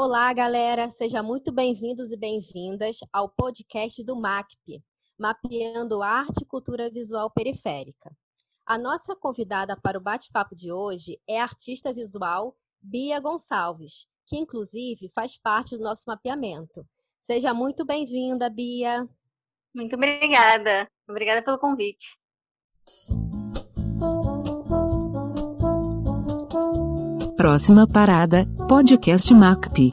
Olá, galera! Sejam muito bem-vindos e bem-vindas ao podcast do MACP, Mapeando Arte e Cultura Visual Periférica. A nossa convidada para o bate-papo de hoje é a artista visual Bia Gonçalves, que inclusive faz parte do nosso mapeamento. Seja muito bem-vinda, Bia! Muito obrigada! Obrigada pelo convite. Próxima parada, podcast MACP.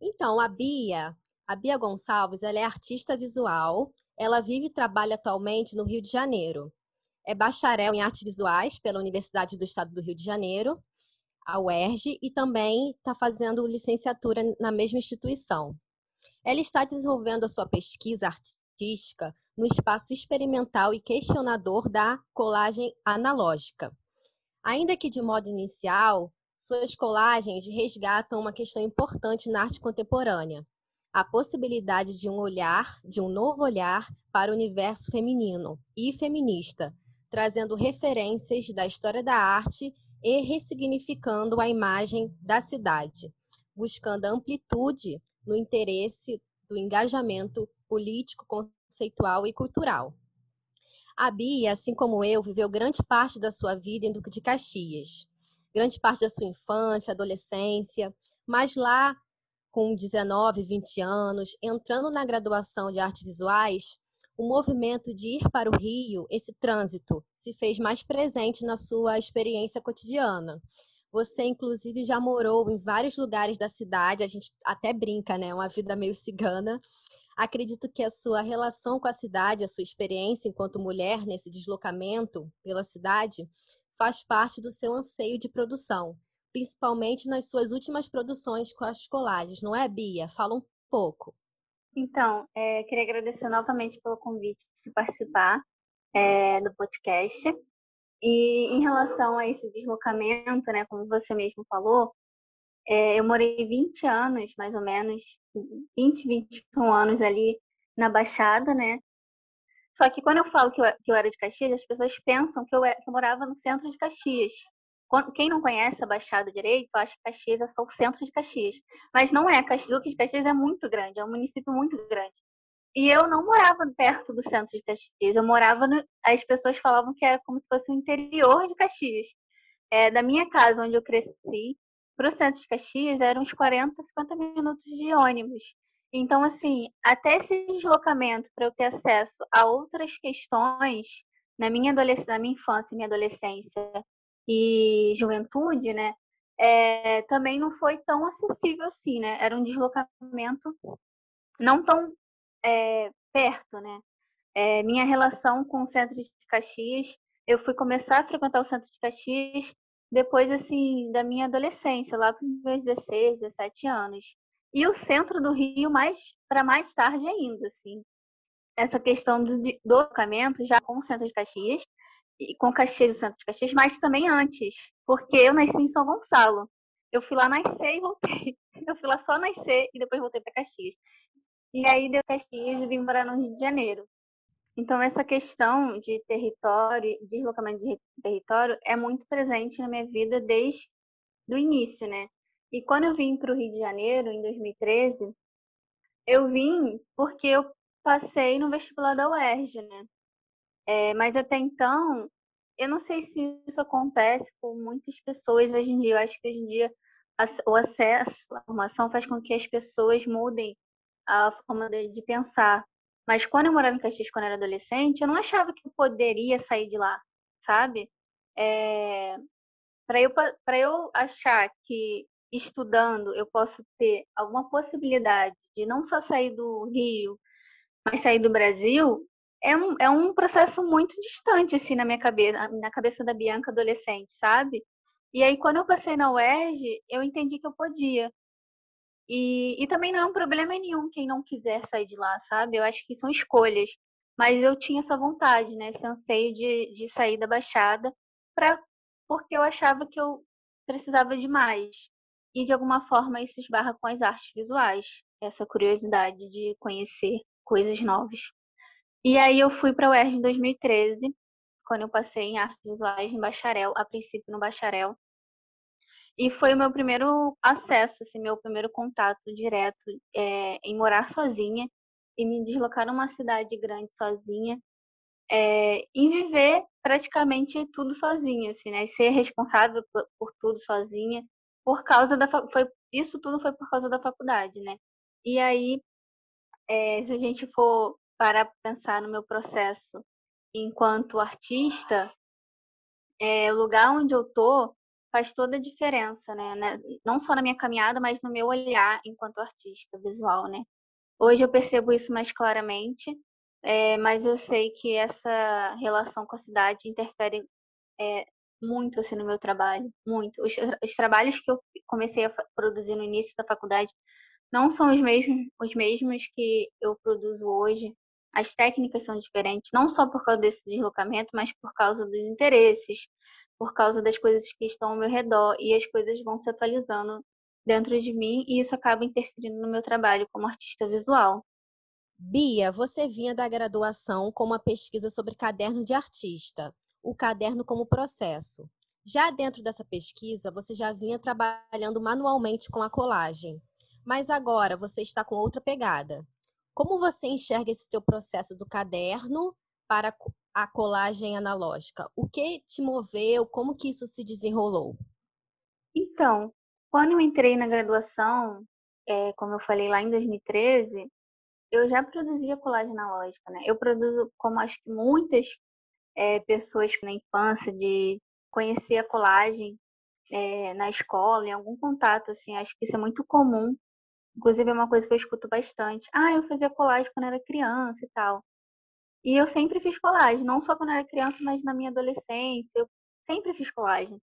Então, a Bia, a Bia Gonçalves, ela é artista visual. Ela vive e trabalha atualmente no Rio de Janeiro. É bacharel em artes visuais pela Universidade do Estado do Rio de Janeiro, a UERJ, e também está fazendo licenciatura na mesma instituição. Ela está desenvolvendo a sua pesquisa artística no espaço experimental e questionador da colagem analógica. Ainda que de modo inicial, suas colagens resgatam uma questão importante na arte contemporânea: a possibilidade de um olhar, de um novo olhar para o universo feminino e feminista, trazendo referências da história da arte e ressignificando a imagem da cidade, buscando amplitude no interesse do engajamento político, conceitual e cultural. A Bia, assim como eu, viveu grande parte da sua vida em Duque de Caxias, grande parte da sua infância, adolescência, mas lá com 19, 20 anos, entrando na graduação de artes visuais, o movimento de ir para o Rio, esse trânsito, se fez mais presente na sua experiência cotidiana. Você, inclusive, já morou em vários lugares da cidade, a gente até brinca, né? Uma vida meio cigana, Acredito que a sua relação com a cidade, a sua experiência enquanto mulher nesse deslocamento pela cidade, faz parte do seu anseio de produção, principalmente nas suas últimas produções com as colagens, não é, Bia? Fala um pouco. Então, é, queria agradecer novamente pelo convite de participar é, do podcast. E em relação a esse deslocamento, né, como você mesmo falou, é, eu morei 20 anos, mais ou menos, 20, 21 anos ali na Baixada, né? Só que quando eu falo que eu, que eu era de Caxias, as pessoas pensam que eu, que eu morava no centro de Caxias. Quem não conhece a Baixada direito, acha que Caxias é só o centro de Caxias. Mas não é. Duque de Caxias é muito grande, é um município muito grande. E eu não morava perto do centro de Caxias. Eu morava. No... As pessoas falavam que era como se fosse o interior de Caxias. É, da minha casa, onde eu cresci, para o centro de Caxias eram uns 40, 50 minutos de ônibus. Então, assim, até esse deslocamento para eu ter acesso a outras questões na minha adolescência, na minha infância, minha adolescência e juventude, né? É, também não foi tão acessível assim, né? Era um deslocamento não tão é, perto, né? É, minha relação com o centro de Caxias, eu fui começar a frequentar o centro de Caxias depois, assim, da minha adolescência, lá para os meus 16, 17 anos. E o centro do Rio mais para mais tarde ainda, assim. Essa questão do deslocamento já com o centro de Caxias, e com Caxias, o centro de Caxias, mas também antes, porque eu nasci em São Gonçalo. Eu fui lá nascer e voltei. Eu fui lá só nascer e depois voltei para Caxias. E aí deu Caxias e vim morar no Rio de Janeiro. Então, essa questão de território, deslocamento de território, é muito presente na minha vida desde o início, né? E quando eu vim para o Rio de Janeiro, em 2013, eu vim porque eu passei no vestibular da UERJ, né? É, mas até então, eu não sei se isso acontece com muitas pessoas hoje em dia. Eu acho que hoje em dia o acesso à informação faz com que as pessoas mudem a forma de, de pensar. Mas quando eu morava em Caxias, quando eu era adolescente, eu não achava que eu poderia sair de lá, sabe? É... Para eu, eu achar que estudando eu posso ter alguma possibilidade de não só sair do Rio, mas sair do Brasil, é um, é um processo muito distante, assim, na minha cabeça, na cabeça da Bianca adolescente, sabe? E aí, quando eu passei na UERJ, eu entendi que eu podia. E, e também não é um problema nenhum quem não quiser sair de lá, sabe? Eu acho que são escolhas. Mas eu tinha essa vontade, né? Esse anseio de, de sair da Baixada, pra, porque eu achava que eu precisava de mais. E de alguma forma isso esbarra com as artes visuais, essa curiosidade de conhecer coisas novas. E aí eu fui para o UERJ em 2013, quando eu passei em artes visuais em bacharel, a princípio no bacharel. E foi o meu primeiro acesso, assim, meu primeiro contato direto é, em morar sozinha e me deslocar numa cidade grande sozinha é, em viver praticamente tudo sozinha, assim, né? E ser responsável por, por, tudo sozinha, por causa da foi isso tudo foi por causa da faculdade, né? E aí, é, se a gente for parar para pensar no meu processo enquanto artista, é, o lugar onde eu tô faz toda a diferença, né? né? Não só na minha caminhada, mas no meu olhar enquanto artista visual, né? Hoje eu percebo isso mais claramente é, mas eu sei que essa relação com a cidade interfere é, muito assim no meu trabalho, muito. Os, os, trabalhos que eu comecei a produzir no início da faculdade não são os mesmos, os mesmos que eu produzo hoje. As técnicas são diferentes, não só por causa desse deslocamento, mas por causa dos interesses, por causa das coisas que estão ao meu redor e as coisas vão se atualizando dentro de mim e isso acaba interferindo no meu trabalho como artista visual. Bia, você vinha da graduação com uma pesquisa sobre caderno de artista, o caderno como processo. Já dentro dessa pesquisa, você já vinha trabalhando manualmente com a colagem, mas agora você está com outra pegada. Como você enxerga esse teu processo do caderno para a colagem analógica? O que te moveu? Como que isso se desenrolou? Então, quando eu entrei na graduação, é, como eu falei lá em 2013, eu já produzia colagem analógica, né? Eu produzo, como acho que muitas é, pessoas na infância, de conhecer a colagem é, na escola, em algum contato, assim, acho que isso é muito comum. Inclusive, é uma coisa que eu escuto bastante. Ah, eu fazia colagem quando era criança e tal. E eu sempre fiz colagem, não só quando era criança, mas na minha adolescência. Eu sempre fiz colagem.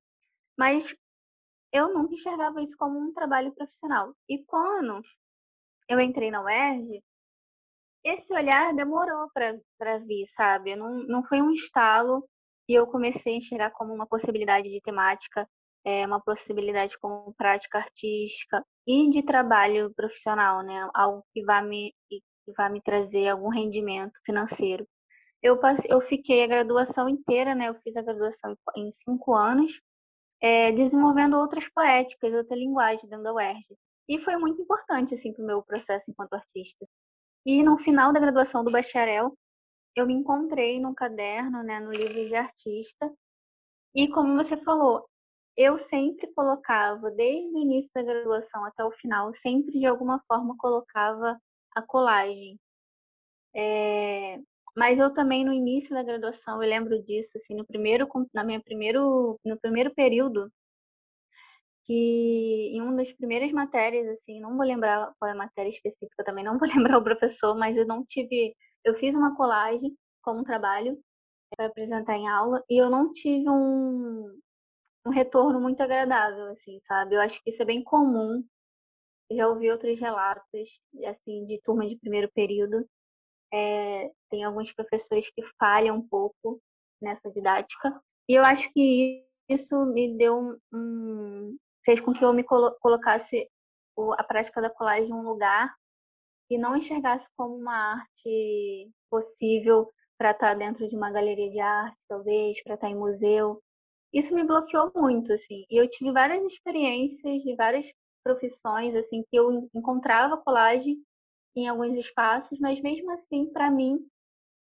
Mas eu nunca enxergava isso como um trabalho profissional. E quando eu entrei na UERJ, esse olhar demorou para vir, sabe? Não, não foi um estalo e eu comecei a enxergar como uma possibilidade de temática, é, uma possibilidade como prática artística e de trabalho profissional, né? Algo que vai me, que vai me trazer algum rendimento financeiro. Eu, passei, eu fiquei a graduação inteira, né? Eu fiz a graduação em cinco anos, é, desenvolvendo outras poéticas, outra linguagem dentro da UERJ. E foi muito importante, assim, para o meu processo enquanto artista. E no final da graduação do bacharel, eu me encontrei no caderno, né, no livro de artista. E como você falou, eu sempre colocava, desde o início da graduação até o final, sempre de alguma forma colocava a colagem. É, mas eu também no início da graduação, eu lembro disso, assim, no primeiro, na minha primeiro, no primeiro período, que em uma das primeiras matérias, assim, não vou lembrar qual é a matéria específica também, não vou lembrar o professor, mas eu não tive, eu fiz uma colagem como trabalho para apresentar em aula e eu não tive um, um retorno muito agradável, assim, sabe? Eu acho que isso é bem comum. Já ouvi outros relatos, assim, de turma de primeiro período. É, tem alguns professores que falham um pouco nessa didática. E eu acho que isso me deu um, um, fez com que eu me colo colocasse a prática da colagem em um lugar e não enxergasse como uma arte possível para estar tá dentro de uma galeria de arte, talvez, para estar tá em museu. Isso me bloqueou muito, assim. E eu tive várias experiências de várias profissões, assim, que eu encontrava colagem em alguns espaços, mas mesmo assim, para mim,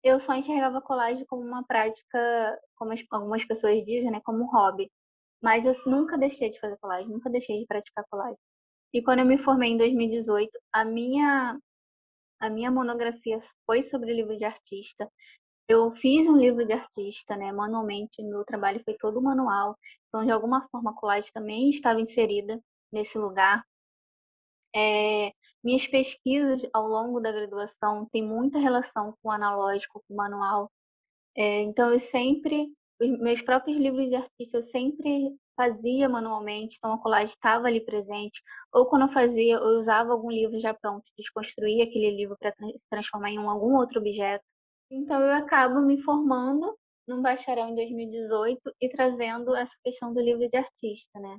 eu só enxergava colagem como uma prática, como algumas pessoas dizem, né, como um hobby. Mas eu nunca deixei de fazer colagem, nunca deixei de praticar colagem. E quando eu me formei em 2018, a minha a minha monografia foi sobre livro de artista. Eu fiz um livro de artista, né, manualmente, meu trabalho foi todo manual. Então, de alguma forma, a colagem também estava inserida nesse lugar. É, minhas pesquisas ao longo da graduação têm muita relação com o analógico, com o manual. É, então, eu sempre os meus próprios livros de artista eu sempre fazia manualmente, então a colagem estava ali presente. Ou quando eu fazia, eu usava algum livro já pronto, desconstruía aquele livro para se transformar em um, algum outro objeto. Então eu acabo me formando num bacharel em 2018 e trazendo essa questão do livro de artista, né?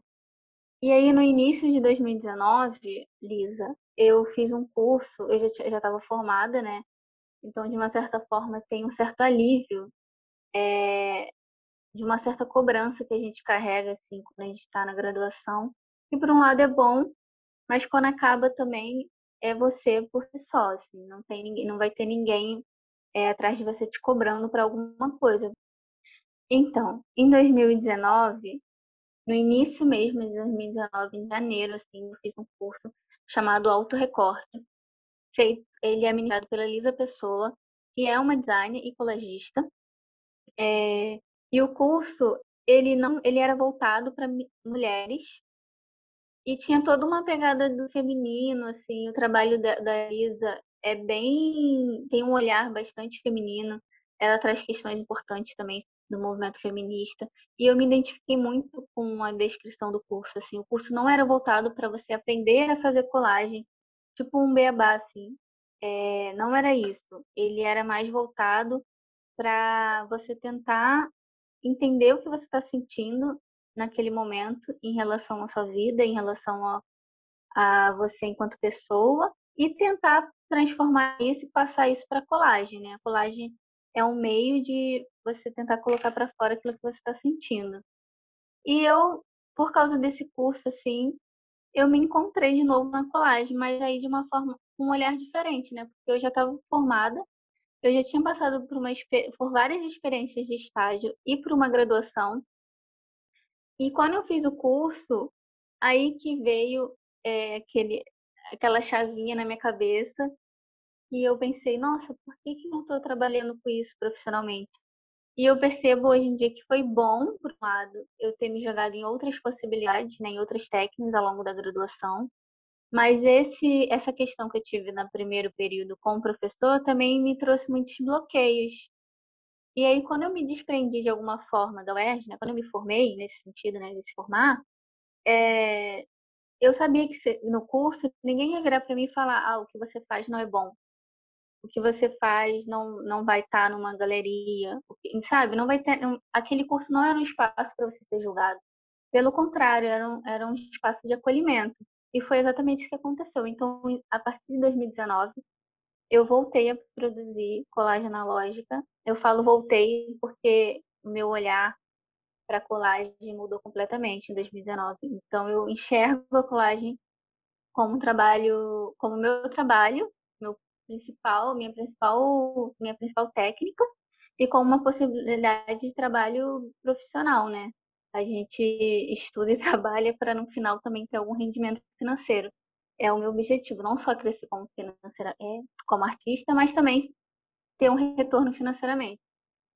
E aí no início de 2019, Lisa, eu fiz um curso, eu já estava formada, né? Então de uma certa forma tem um certo alívio é, de uma certa cobrança que a gente carrega assim quando a gente está na graduação. E por um lado é bom, mas quando acaba também é você por si só, assim, não tem ninguém, não vai ter ninguém é, atrás de você te cobrando para alguma coisa. Então, em 2019, no início mesmo de 2019, em janeiro, assim, eu fiz um curso chamado Auto Recorte. Feito, ele é ministrado pela Lisa Pessoa, que é uma designer e colagista. É, e o curso, ele não, ele era voltado para mulheres e tinha toda uma pegada do feminino, assim, o trabalho da, da Lisa é bem, tem um olhar bastante feminino. Ela traz questões importantes também do movimento feminista. E eu me identifiquei muito com a descrição do curso, assim, o curso não era voltado para você aprender a fazer colagem, tipo um beabá, assim. É, não era isso. Ele era mais voltado para você tentar entender o que você está sentindo naquele momento em relação à sua vida, em relação a, a você enquanto pessoa e tentar transformar isso e passar isso para colagem, né? A colagem é um meio de você tentar colocar para fora aquilo que você está sentindo. E eu, por causa desse curso, assim, eu me encontrei de novo na colagem, mas aí de uma forma, um olhar diferente, né? Porque eu já estava formada eu já tinha passado por, uma, por várias experiências de estágio e por uma graduação. E quando eu fiz o curso, aí que veio é, aquele, aquela chavinha na minha cabeça e eu pensei, nossa, por que, que não estou trabalhando com isso profissionalmente? E eu percebo hoje em dia que foi bom, por um lado, eu ter me jogado em outras possibilidades, né, em outras técnicas ao longo da graduação, mas esse, essa questão que eu tive no primeiro período com o professor também me trouxe muitos bloqueios. E aí, quando eu me desprendi de alguma forma da UERJ, né, quando eu me formei nesse sentido, né, de se formar, é, eu sabia que no curso ninguém ia virar para mim e falar: ah, o que você faz não é bom. O que você faz não, não vai estar tá numa galeria, sabe? Não vai ter. aquele curso não era um espaço para você ser julgado. Pelo contrário, era um, era um espaço de acolhimento. E foi exatamente o que aconteceu. Então, a partir de 2019, eu voltei a produzir colagem analógica. Eu falo voltei porque o meu olhar para colagem mudou completamente em 2019. Então, eu enxergo a colagem como um trabalho, como meu trabalho, principal, minha principal, minha principal técnica e como uma possibilidade de trabalho profissional, né? a gente estuda e trabalha para no final também ter algum rendimento financeiro. É o meu objetivo, não só crescer como financeira, é, como artista, mas também ter um retorno financeiramente.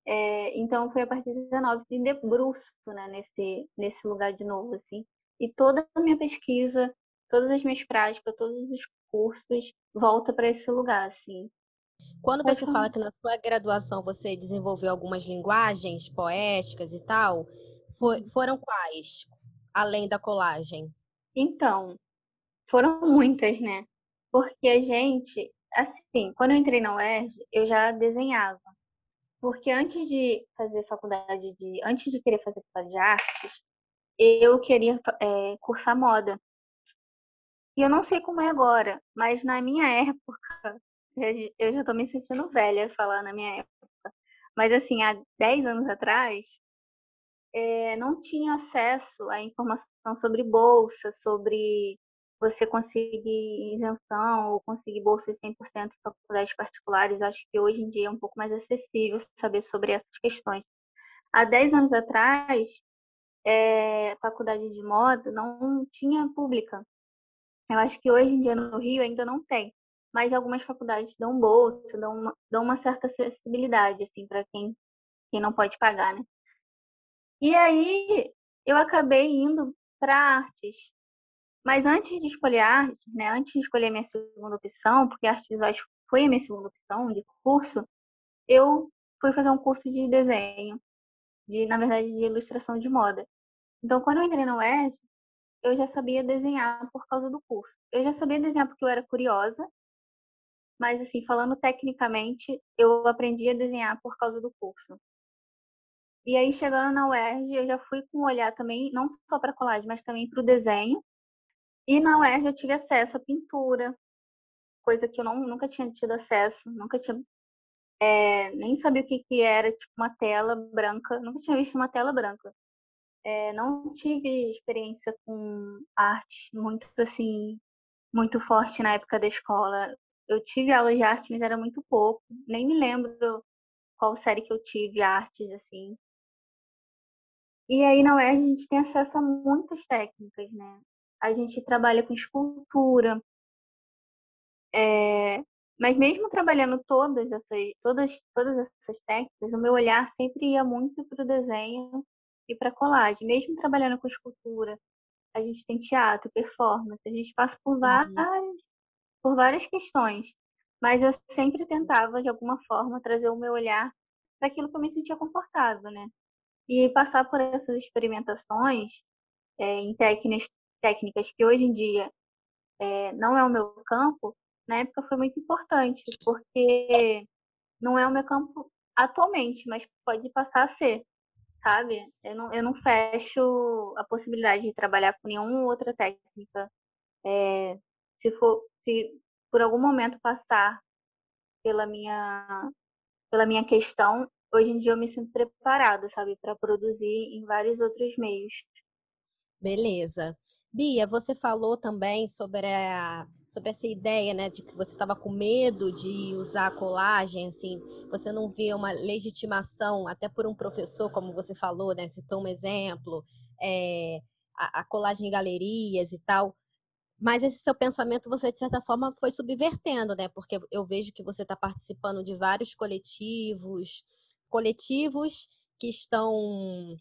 É, então foi a partir de 19 que debruço né, nesse, nesse lugar de novo, assim. E toda a minha pesquisa, todas as minhas práticas, todos os cursos volta para esse lugar, assim. Quando você fala que na sua graduação você desenvolveu algumas linguagens poéticas e tal, for, uhum. foram quais, além da colagem? Então, foram muitas, né? Porque a gente, assim, quando eu entrei na UERJ, eu já desenhava. Porque antes de fazer faculdade de. Antes de querer fazer faculdade de artes, eu queria é, cursar moda. E eu não sei como é agora, mas na minha época, eu já estou me sentindo velha falar na minha época. Mas assim, há 10 anos atrás, é, não tinha acesso à informação sobre bolsa, sobre você conseguir isenção ou conseguir bolsa de 100% em faculdades particulares. Acho que hoje em dia é um pouco mais acessível saber sobre essas questões. Há 10 anos atrás, é, faculdade de moda não tinha pública. Eu acho que hoje em dia no Rio ainda não tem, mas algumas faculdades dão bolsa, dão uma, dão uma certa acessibilidade assim para quem, quem não pode pagar, né? E aí eu acabei indo para artes. Mas antes de escolher artes, né, antes de escolher minha segunda opção, porque artes visuais foi a minha segunda opção de curso, eu fui fazer um curso de desenho, de na verdade de ilustração de moda. Então, quando eu entrei no UERJ, eu já sabia desenhar por causa do curso. Eu já sabia desenhar porque eu era curiosa, mas assim, falando tecnicamente, eu aprendi a desenhar por causa do curso. E aí, chegando na UERJ, eu já fui com um olhar também, não só para colagem, mas também para o desenho. E na UERJ eu tive acesso à pintura, coisa que eu não, nunca tinha tido acesso, nunca tinha é, nem sabia o que, que era, tipo, uma tela branca. Nunca tinha visto uma tela branca. É, não tive experiência com arte muito, assim, muito forte na época da escola. Eu tive aula de arte, mas era muito pouco. Nem me lembro qual série que eu tive artes, assim. E aí na UERJ a gente tem acesso a muitas técnicas, né? A gente trabalha com escultura, é, mas mesmo trabalhando todas essas, todas, todas essas técnicas, o meu olhar sempre ia muito para o desenho para colagem. Mesmo trabalhando com escultura, a gente tem teatro, performance, a gente passa por uhum. várias, uhum. por várias questões. Mas eu sempre tentava, de alguma forma, trazer o meu olhar para aquilo que eu me sentia confortável, né? E passar por essas experimentações é, em técnicas, técnicas que hoje em dia é, não é o meu campo, na época foi muito importante, porque não é o meu campo atualmente, mas pode passar a ser, sabe? Eu não, eu não fecho a possibilidade de trabalhar com nenhuma outra técnica. É, se for, se por algum momento passar pela minha, pela minha questão, hoje em dia eu me sinto preparada, sabe, para produzir em vários outros meios. Beleza. Bia, você falou também sobre, a, sobre essa ideia, né, de que você estava com medo de usar a colagem, assim, você não via uma legitimação, até por um professor, como você falou, né, citou um exemplo, é, a, a colagem em galerias e tal. Mas esse seu pensamento, você, de certa forma, foi subvertendo, né? Porque eu vejo que você está participando de vários coletivos, coletivos que estão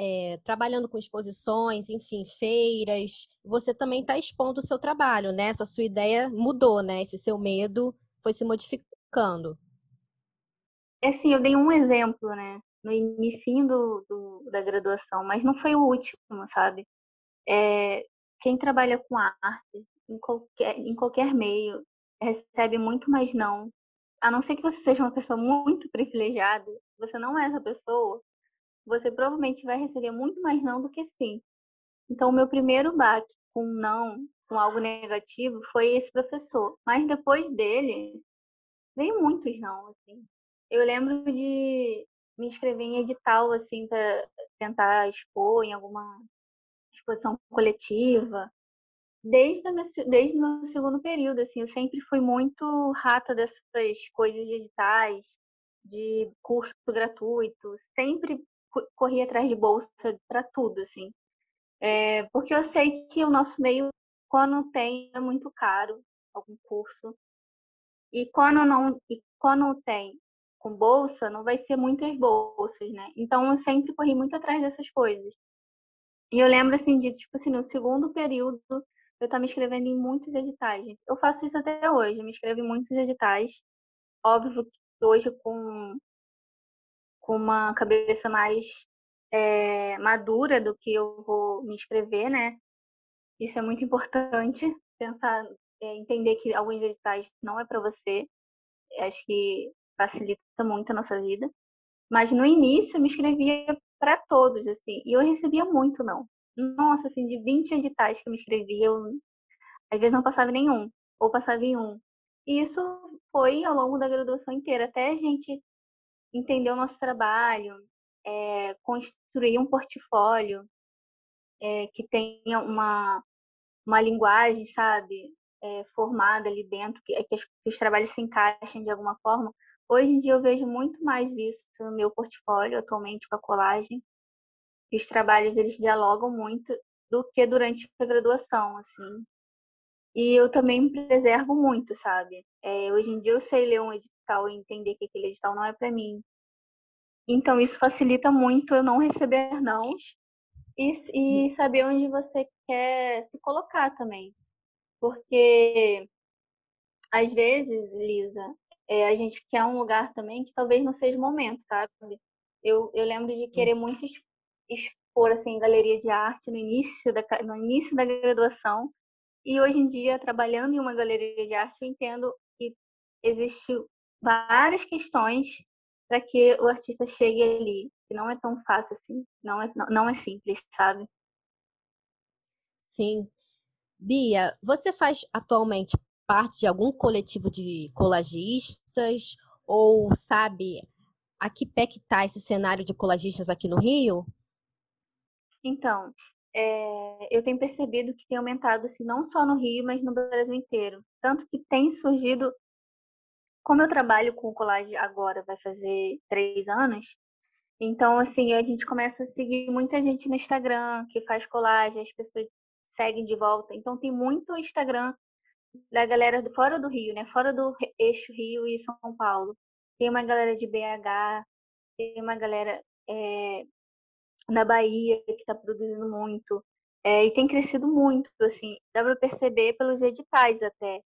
é, trabalhando com exposições, enfim, feiras, você também está expondo o seu trabalho, né? Essa sua ideia mudou, né? Esse seu medo foi se modificando. É sim, eu dei um exemplo, né? No início do, do, da graduação, mas não foi o último, sabe? É, quem trabalha com artes, em qualquer, em qualquer meio, recebe muito mais não. A não ser que você seja uma pessoa muito privilegiada, você não é essa pessoa, você provavelmente vai receber muito mais não do que sim. Então, o meu primeiro baque com não, com algo negativo, foi esse professor. Mas depois dele, veio muitos não, assim. Eu lembro de me inscrever em edital, assim, para tentar expor em alguma exposição coletiva. Desde, desde o meu segundo período, assim, eu sempre fui muito rata dessas coisas de editais, de curso gratuito, sempre corri atrás de bolsa para tudo, assim. É, porque eu sei que o nosso meio, quando tem, é muito caro algum curso. E quando não, e quando tem com bolsa, não vai ser muitas bolsas, né? Então eu sempre corri muito atrás dessas coisas. E eu lembro assim de, tipo assim, no segundo período, eu estava me inscrevendo em muitos editais. Eu faço isso até hoje, eu me inscrevo em muitos editais. Óbvio que hoje com com uma cabeça mais é, madura do que eu vou me inscrever, né? Isso é muito importante, pensar, é, entender que alguns editais não é para você. Acho que facilita muito a nossa vida. Mas no início eu me inscrevia para todos, assim, e eu recebia muito não. Nossa, assim, de 20 editais que eu me inscrevia, eu às vezes não passava nenhum, ou passava em um. E isso foi ao longo da graduação inteira, até a gente entender o nosso trabalho, é, construir um portfólio é, que tenha uma, uma linguagem, sabe, é, formada ali dentro, que, que, que os trabalhos se encaixem de alguma forma. Hoje em dia eu vejo muito mais isso no meu portfólio atualmente com a colagem. Os trabalhos eles dialogam muito do que durante a graduação, assim. E eu também me preservo muito, sabe? É, hoje em dia eu sei ler um edital e entender que aquele edital não é para mim. Então isso facilita muito eu não receber não e, e saber onde você quer se colocar também. Porque às vezes, Lisa, é, a gente quer um lugar também que talvez não seja o momento, sabe? Eu, eu lembro de querer muito expor assim, galeria de arte no início da, no início da graduação e hoje em dia, trabalhando em uma galeria de arte, eu entendo que existem várias questões para que o artista chegue ali, que não é tão fácil assim, não é, não é simples, sabe? Sim. Bia, você faz atualmente parte de algum coletivo de colagistas ou sabe a que pé que está esse cenário de colagistas aqui no Rio? Então, é, eu tenho percebido que tem aumentado, assim, não só no Rio, mas no Brasil inteiro. Tanto que tem surgido, como eu trabalho com colagem agora, vai fazer três anos, então, assim, a gente começa a seguir muita gente no Instagram que faz colagem, as pessoas seguem de volta. Então, tem muito Instagram da galera do, fora do Rio, né? Fora do eixo Rio e São Paulo. Tem uma galera de BH, tem uma galera é, na Bahia que está produzindo muito. É, e tem crescido muito, assim, dá para perceber pelos editais até.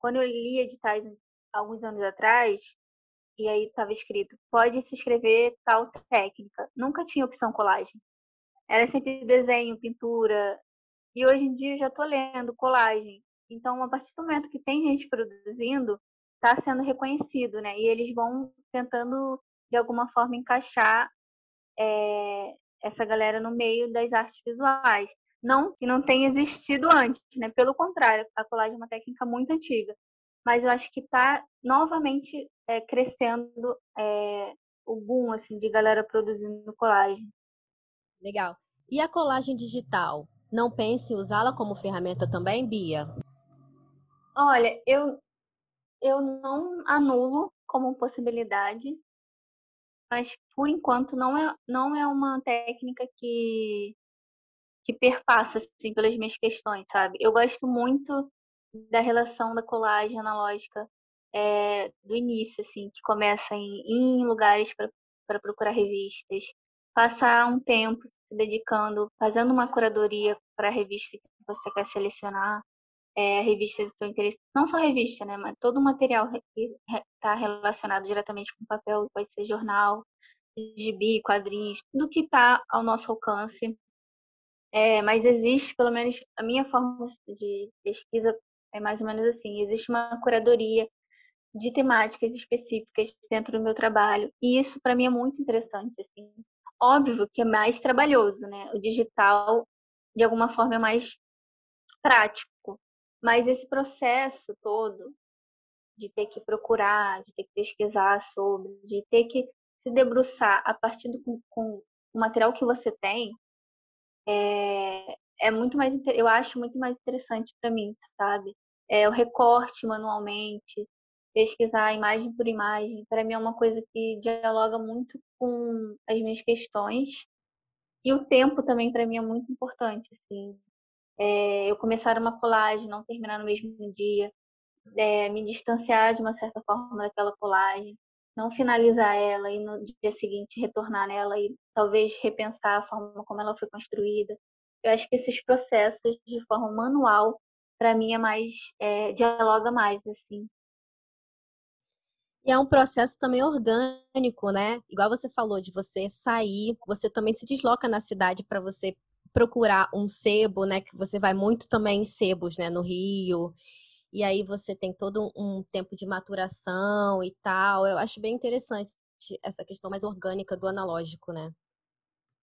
Quando eu li editais alguns anos atrás, e aí estava escrito, pode se inscrever tal técnica. Nunca tinha opção colagem. Era sempre desenho, pintura. E hoje em dia eu já estou lendo colagem. Então, a partir do momento que tem gente produzindo, está sendo reconhecido, né? E eles vão tentando, de alguma forma, encaixar é, essa galera no meio das artes visuais. Não que não tenha existido antes, né? Pelo contrário, a colagem é uma técnica muito antiga. Mas eu acho que está novamente é, crescendo é, o boom assim, de galera produzindo colagem. Legal. E a colagem digital? Não pense em usá-la como ferramenta também, Bia? Olha, eu, eu não anulo como possibilidade, mas por enquanto não é, não é uma técnica que, que perpassa assim, pelas minhas questões, sabe? Eu gosto muito da relação da colagem analógica é, do início, assim, que começa em, em lugares para procurar revistas, passar um tempo se dedicando, fazendo uma curadoria para a revista que você quer selecionar, é, revistas do seu interesse, não só revista, né, mas todo o material que está relacionado diretamente com papel, pode ser jornal, gibi, quadrinhos, tudo que está ao nosso alcance. É, mas existe, pelo menos a minha forma de pesquisa é mais ou menos assim: existe uma curadoria de temáticas específicas dentro do meu trabalho, e isso para mim é muito interessante. Assim. Óbvio que é mais trabalhoso, né? O digital, de alguma forma, é mais prático, mas esse processo todo de ter que procurar, de ter que pesquisar sobre, de ter que se debruçar a partir do com o material que você tem, é, é muito mais, eu acho muito mais interessante para mim, sabe? É, o recorte manualmente, pesquisar imagem por imagem, para mim é uma coisa que dialoga muito com as minhas questões. E o tempo também para mim é muito importante, assim. É, eu começar uma colagem, não terminar no mesmo dia, é, me distanciar de uma certa forma daquela colagem, não finalizar ela e no dia seguinte retornar nela e talvez repensar a forma como ela foi construída. Eu acho que esses processos de forma manual, para mim é mais é, dialoga mais assim. E é um processo também orgânico, né? Igual você falou de você sair, você também se desloca na cidade para você procurar um sebo, né? Que você vai muito também em sebos, né? No Rio. E aí você tem todo um tempo de maturação e tal. Eu acho bem interessante essa questão mais orgânica do analógico, né?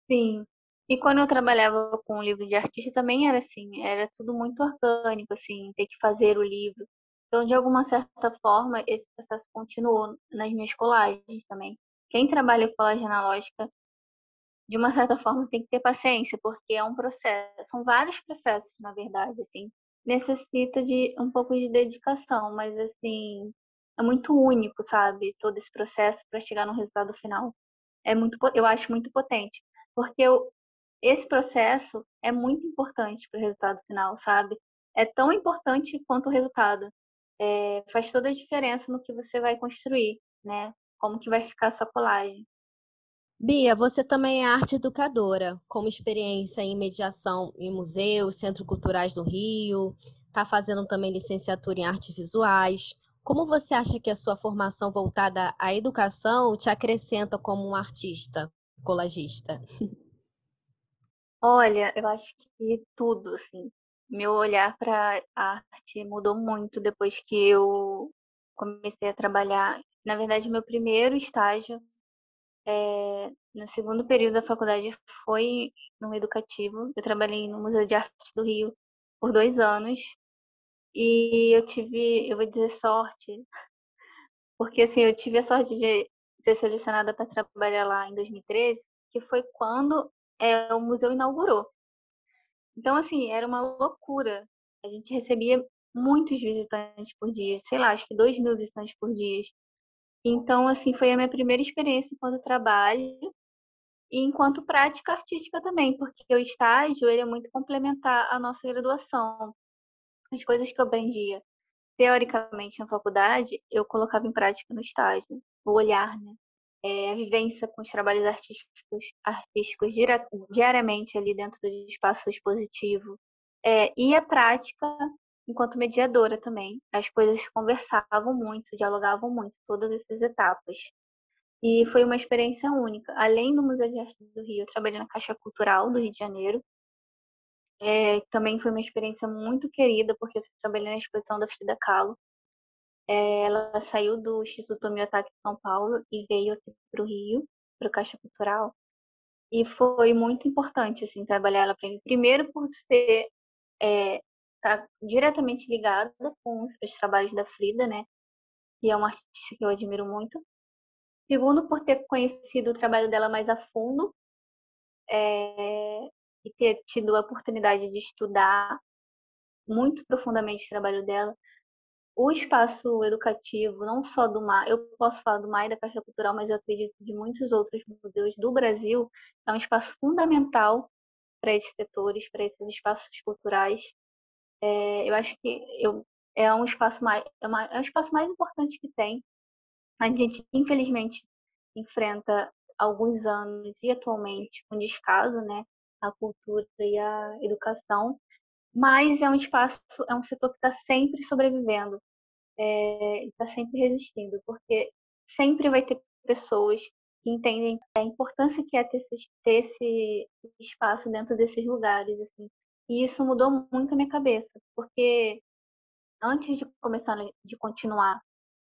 Sim. E quando eu trabalhava com o livro de artista também era assim, era tudo muito orgânico, assim, ter que fazer o livro. Então, de alguma certa forma, esse processo continuou nas minhas colagens também. Quem trabalha com colagem analógica, de uma certa forma, tem que ter paciência, porque é um processo, são vários processos, na verdade, assim, necessita de um pouco de dedicação, mas assim, é muito único, sabe? Todo esse processo para chegar no resultado final. É muito, eu acho muito potente, porque eu, esse processo é muito importante para o resultado final, sabe? É tão importante quanto o resultado. É, faz toda a diferença no que você vai construir, né? Como que vai ficar a sua colagem. Bia, você também é arte educadora, com experiência em mediação em museus, centros culturais do Rio, está fazendo também licenciatura em artes visuais. Como você acha que a sua formação voltada à educação te acrescenta como um artista, colagista? Olha, eu acho que tudo, assim. Meu olhar para arte mudou muito depois que eu comecei a trabalhar. Na verdade, meu primeiro estágio é, no segundo período da faculdade foi no educativo. Eu trabalhei no Museu de Arte do Rio por dois anos e eu tive, eu vou dizer sorte, Porque assim, eu tive a sorte de ser selecionada para trabalhar lá em 2013, que foi quando é, o museu inaugurou. Então, assim, era uma loucura. A gente recebia muitos visitantes por dia, sei lá, acho que dois mil visitantes por dia. Então, assim, foi a minha primeira experiência enquanto trabalho e enquanto prática artística também, porque o estágio ele é muito complementar à nossa graduação. As coisas que eu aprendia teoricamente na faculdade, eu colocava em prática no estágio, o olhar, né? É, a vivência com os trabalhos artísticos, artísticos diariamente ali dentro do espaço expositivo. É, e a prática enquanto mediadora também. As coisas se conversavam muito, dialogavam muito, todas essas etapas. E foi uma experiência única. Além do Museu de Arte do Rio, eu trabalhei na Caixa Cultural do Rio de Janeiro. É, também foi uma experiência muito querida, porque eu trabalhei na exposição da Frida Kahlo. Ela saiu do Instituto Miyotaki de São Paulo e veio aqui para o Rio, para o Caixa Cultural. E foi muito importante assim trabalhar ela para mim. Primeiro por ser é, tá diretamente ligada com os, os trabalhos da Frida, né? Que é uma artista que eu admiro muito. Segundo, por ter conhecido o trabalho dela mais a fundo é, e ter tido a oportunidade de estudar muito profundamente o trabalho dela. O espaço educativo, não só do MAI, eu posso falar do MAI da Caixa Cultural, mas eu acredito de muitos outros museus do Brasil, é um espaço fundamental para esses setores, para esses espaços culturais é, eu acho que eu, é um espaço mais é, uma, é um espaço mais importante que tem. A gente infelizmente enfrenta alguns anos e atualmente um descaso, né, a cultura e a educação, mas é um espaço, é um setor que está sempre sobrevivendo, está é, sempre resistindo, porque sempre vai ter pessoas que entendem a importância que é ter esse, ter esse espaço dentro desses lugares, assim, e isso mudou muito a minha cabeça, porque antes de começar, de continuar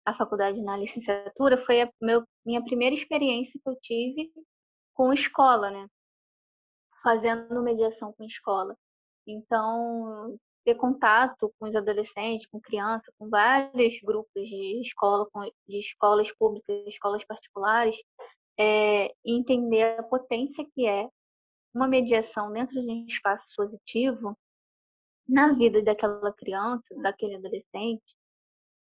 a faculdade na licenciatura, foi a meu, minha primeira experiência que eu tive com escola, né? Fazendo mediação com escola. Então, ter contato com os adolescentes, com crianças, com vários grupos de escola, de escolas públicas, escolas particulares, é, entender a potência que é uma mediação dentro de um espaço positivo na vida daquela criança, daquele adolescente,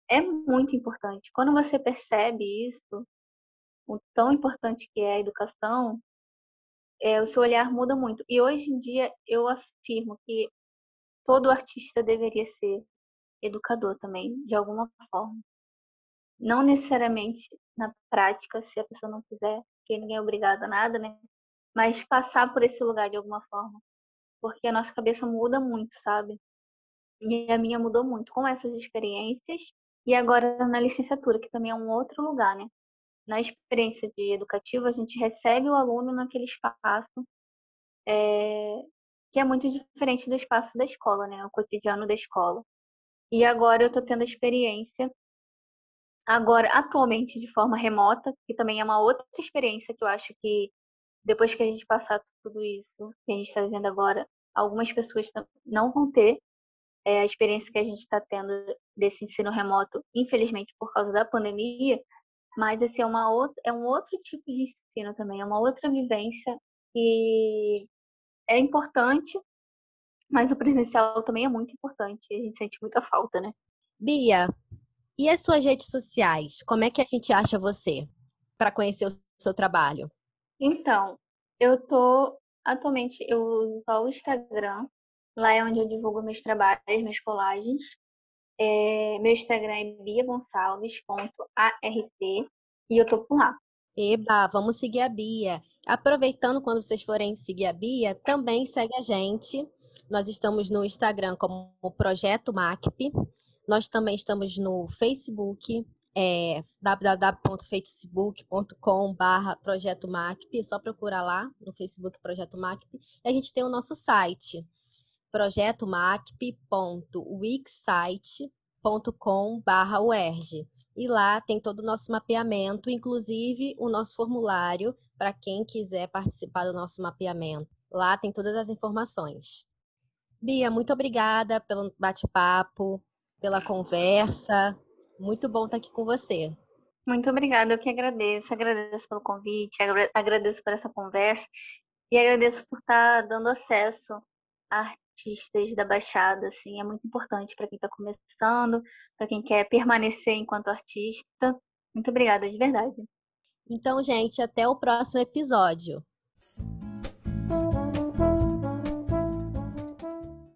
é muito importante. Quando você percebe isso, o tão importante que é a educação, é, o seu olhar muda muito. E hoje em dia eu afirmo que todo artista deveria ser educador também, de alguma forma. Não necessariamente na prática, se a pessoa não quiser, porque ninguém é obrigado a nada, né? mas passar por esse lugar de alguma forma. Porque a nossa cabeça muda muito, sabe? E a minha mudou muito com essas experiências e agora na licenciatura, que também é um outro lugar, né? Na experiência de educativa, a gente recebe o aluno naquele espaço é, que é muito diferente do espaço da escola, né? O cotidiano da escola. E agora eu estou tendo a experiência, agora, atualmente, de forma remota, que também é uma outra experiência que eu acho que depois que a gente passar tudo isso que a gente está vivendo agora, algumas pessoas não vão ter é, a experiência que a gente está tendo desse ensino remoto, infelizmente por causa da pandemia, mas esse é, uma outra, é um outro tipo de ensino também, é uma outra vivência que é importante, mas o presencial também é muito importante, a gente sente muita falta, né? Bia, e as suas redes sociais? Como é que a gente acha você para conhecer o seu trabalho? Então, eu tô atualmente eu uso só o Instagram. Lá é onde eu divulgo meus trabalhos, minhas colagens. É, meu Instagram é biagonçalves.art e eu tô por lá. Eba, vamos seguir a Bia. Aproveitando quando vocês forem seguir a Bia, também segue a gente. Nós estamos no Instagram como Projeto MACP. Nós também estamos no Facebook, é www.facebook.com.br Projeto MACP, é só procurar lá no Facebook Projeto MACP. E a gente tem o nosso site, projetomacp.wixsite.com.br E lá tem todo o nosso mapeamento, inclusive o nosso formulário para quem quiser participar do nosso mapeamento. Lá tem todas as informações. Bia, muito obrigada pelo bate-papo, pela conversa. Muito bom estar aqui com você. Muito obrigada, eu que agradeço. Agradeço pelo convite, agradeço por essa conversa e agradeço por estar dando acesso a artistas da Baixada. Assim, é muito importante para quem está começando, para quem quer permanecer enquanto artista. Muito obrigada, de verdade. Então, gente, até o próximo episódio.